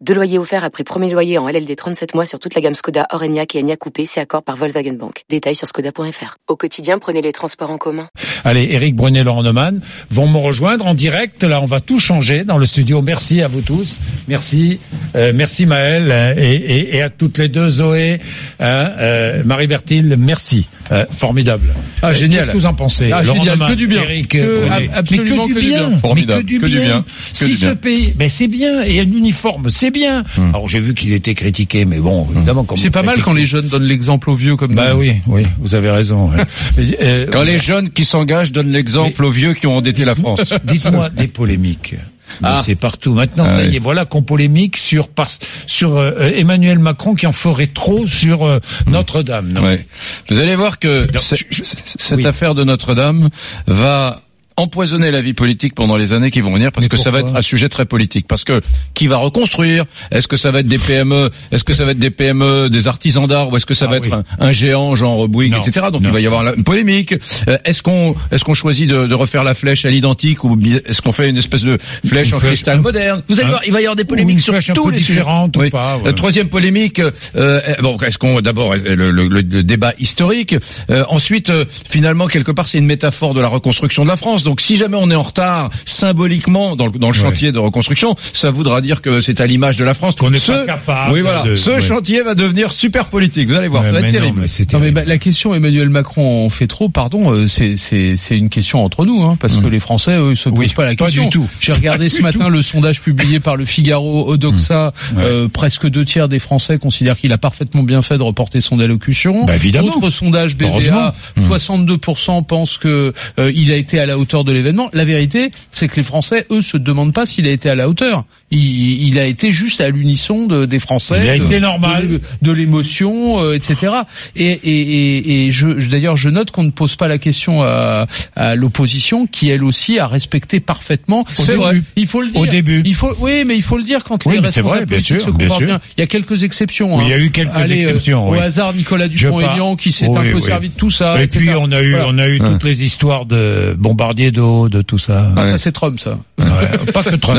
Deux loyers offerts après premier loyer en LLD 37 mois sur toute la gamme Skoda, Orenia et Enya Coupé, c'est accord par Volkswagen Bank. Détails sur skoda.fr. Au quotidien, prenez les transports en commun. Allez, Eric Brunet, Laurent Neumann vont me rejoindre en direct. Là, on va tout changer dans le studio. Merci à vous tous. Merci, euh, merci Maël euh, et, et, et, à toutes les deux, Zoé, hein, euh, Marie Bertil, merci, euh, formidable. Ah génial. Qu'est-ce que vous en pensez Ah Laurent génial, Neumann, que du bien. Eric Que- Brunet. absolument mais que du que du bien. bien. Mais que du Que du bien. bien. Que Si du ce bien. pays, mais c'est bien. Et un uniforme, c'est bien. Alors j'ai vu qu'il était critiqué, mais bon, évidemment, comme C'est pas mal quand les jeunes donnent l'exemple aux vieux comme Bah nous. oui, oui, vous avez raison. Mais, euh, Quand les jeunes qui s'engagent donnent l'exemple aux vieux qui ont endetté la France. Dites-moi des polémiques. Ah. C'est partout. Maintenant, Ah ça y oui. est, voilà qu'on polémique sur par- sur euh, Emmanuel Macron qui en ferait trop sur euh, Notre-Dame. non Ouais. Vous allez voir que ce- cette oui. affaire de Notre-Dame va empoisonner la vie politique pendant les années qui vont venir parce Mais que ça va être un sujet très politique parce que qui va reconstruire est-ce que ça va être des PME est-ce que ça va être des PME des artisans d'art ou est-ce que ça Ah va être un, un géant genre Bouygues Non. etc donc Non. il va y avoir une polémique Euh, est-ce qu'on est-ce qu'on choisit de, de refaire la flèche à l'identique ou est-ce qu'on fait une espèce de flèche Une en flèche cristal un- moderne? Vous allez voir il va y avoir des polémiques sur tous les sujets. Oui. pas, ouais. Troisième polémique, euh, bon, est-ce qu'on d'abord le, le- le- le débat historique, euh, ensuite euh, finalement quelque part c'est une métaphore de la reconstruction de la France. Donc si jamais on est en retard symboliquement dans le, dans le Ouais. chantier de reconstruction, ça voudra dire que c'est à l'image de la France Qu'on n'est Ce- pas capable Oui voilà, de- ce ouais. chantier va devenir super politique. Vous allez voir, Ouais, ça va être non, terrible. mais Non bah, la question Emmanuel Macron en fait trop, pardon, euh, c'est c'est c'est une question entre nous, hein, parce que les Français eux ils se posent Oui, pas la pas question. du tout. J'ai regardé ce matin le sondage publié par le Figaro Odoxa, euh, presque deux tiers des Français considèrent qu'il a parfaitement bien fait de reporter son allocution. Bah, évidemment. Autre sondage. BVA, 62% pensent que euh, il a été à la hauteur de l'événement. La vérité, c'est que les Français eux se demandent pas s'il a été à la hauteur. Il, il a été juste à l'unisson de, des Français. Il a de- été normal. de- de l'émotion, euh, etc. Et, et, et, et je, je- d'ailleurs, je note qu'on ne pose pas la question à, à l'opposition, qui elle aussi a respecté parfaitement. C'est vrai. Il faut le dire. Au début. Il faut, oui, mais il faut le dire quand Oui, les responsables vrai, bien politiques sûr, se bien comportent bien. Il y a quelques exceptions. Hein. il y a eu quelques Allez, euh, exceptions, Au oui. hasard, Nicolas Dupont-Aignan qui s'est un peu oui. servi de tout ça. Et etc. puis on a eu Voilà. on a eu toutes les histoires de bombardiers d'eau, de tout ça. Ah, ça c'est Trump, ça. Ouais, Pas que Trump.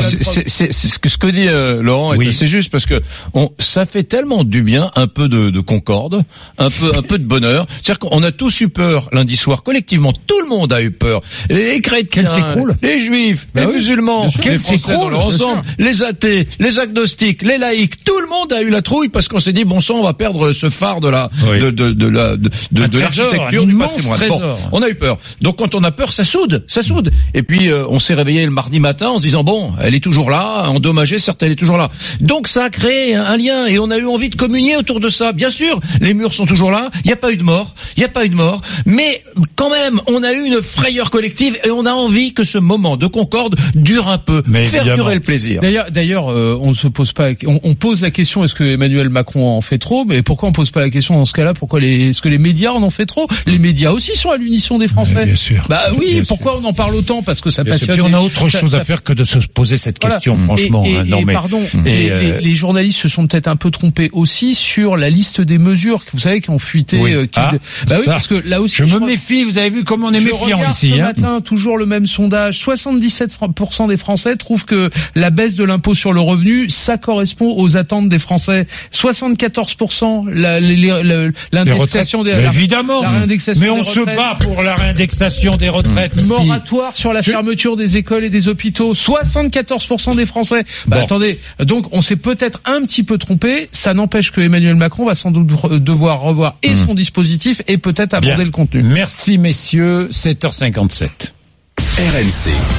C'est- c'est c'est- c'est ce que ce que dit euh, Laurent Oui. assez juste parce que on, ça fait tellement du bien un peu de, de concorde, un peu un peu de bonheur. C'est-à-dire qu'on a tous eu peur lundi soir collectivement. Tout le monde a eu peur. Les chrétiens, Qu'elle s'écroule. les juifs, Bah les oui, musulmans, les Qu'elle Français dans leur ensemble, les athées, les agnostiques, les laïcs. Tout le monde a eu la trouille parce qu'on s'est dit bon sang, on va perdre ce phare de la Oui. de, de, de la de, l'architecture du patrimoine. Bon, on a eu peur. Donc quand on a peur, ça soude, ça soude. Et puis euh, on s'est réveillé le mardi matin en se disant bon, elle est toujours là, endommagée, certes elle est toujours là. Donc ça a créé un, lien et on a eu envie de communier autour de ça. Bien sûr, les murs sont toujours là, il n'y a pas eu de mort, il n'y a pas eu de mort, mais quand même, on a eu une frayeur collective et on a envie que ce moment de concorde dure un peu, Mais faire évidemment. durer le plaisir. D'ailleurs, d'ailleurs, euh, on ne se pose pas, on, on pose la question est-ce que Emmanuel Macron en fait trop? Mais pourquoi on pose pas la question dans ce cas-là? Pourquoi les, est-ce que les médias en ont fait trop? Les médias aussi sont à l'unisson des Français. bien sûr. Bah oui. Bien pourquoi on en parle autant Parce que ça Bien sûr. passionne. Puis on a autre chose ça- à faire que de se poser cette Voilà. question, Et- franchement. Et, hein. et non mais pardon, Et, les, euh, les- les journalistes se sont peut-être un peu trompés aussi sur la liste des mesures vous savez qui ont fuité. Oui. euh, qui- Ah, bah oui, parce que là aussi. je me crois- méfie. Vous avez vu comment on est je méfiant ici. ce Hein matin, toujours le même sondage. 77% des Français trouvent que la baisse de l'impôt sur le revenu, ça correspond aux attentes des Français. 74% la- les- les- le- l'indexation des, évidemment. mais on se bat pour la réindexation des retraites. Moratoire sur la fermeture des écoles et des hôpitaux. 74% des Français. Bah, Bon. attendez, donc on s'est peut-être un petit peu trompé. Ça n'empêche que Emmanuel Macron va sans doute devoir revoir et son dispositif et peut-être aborder Bien. le contenu. Merci messieurs. 7h57. RMC.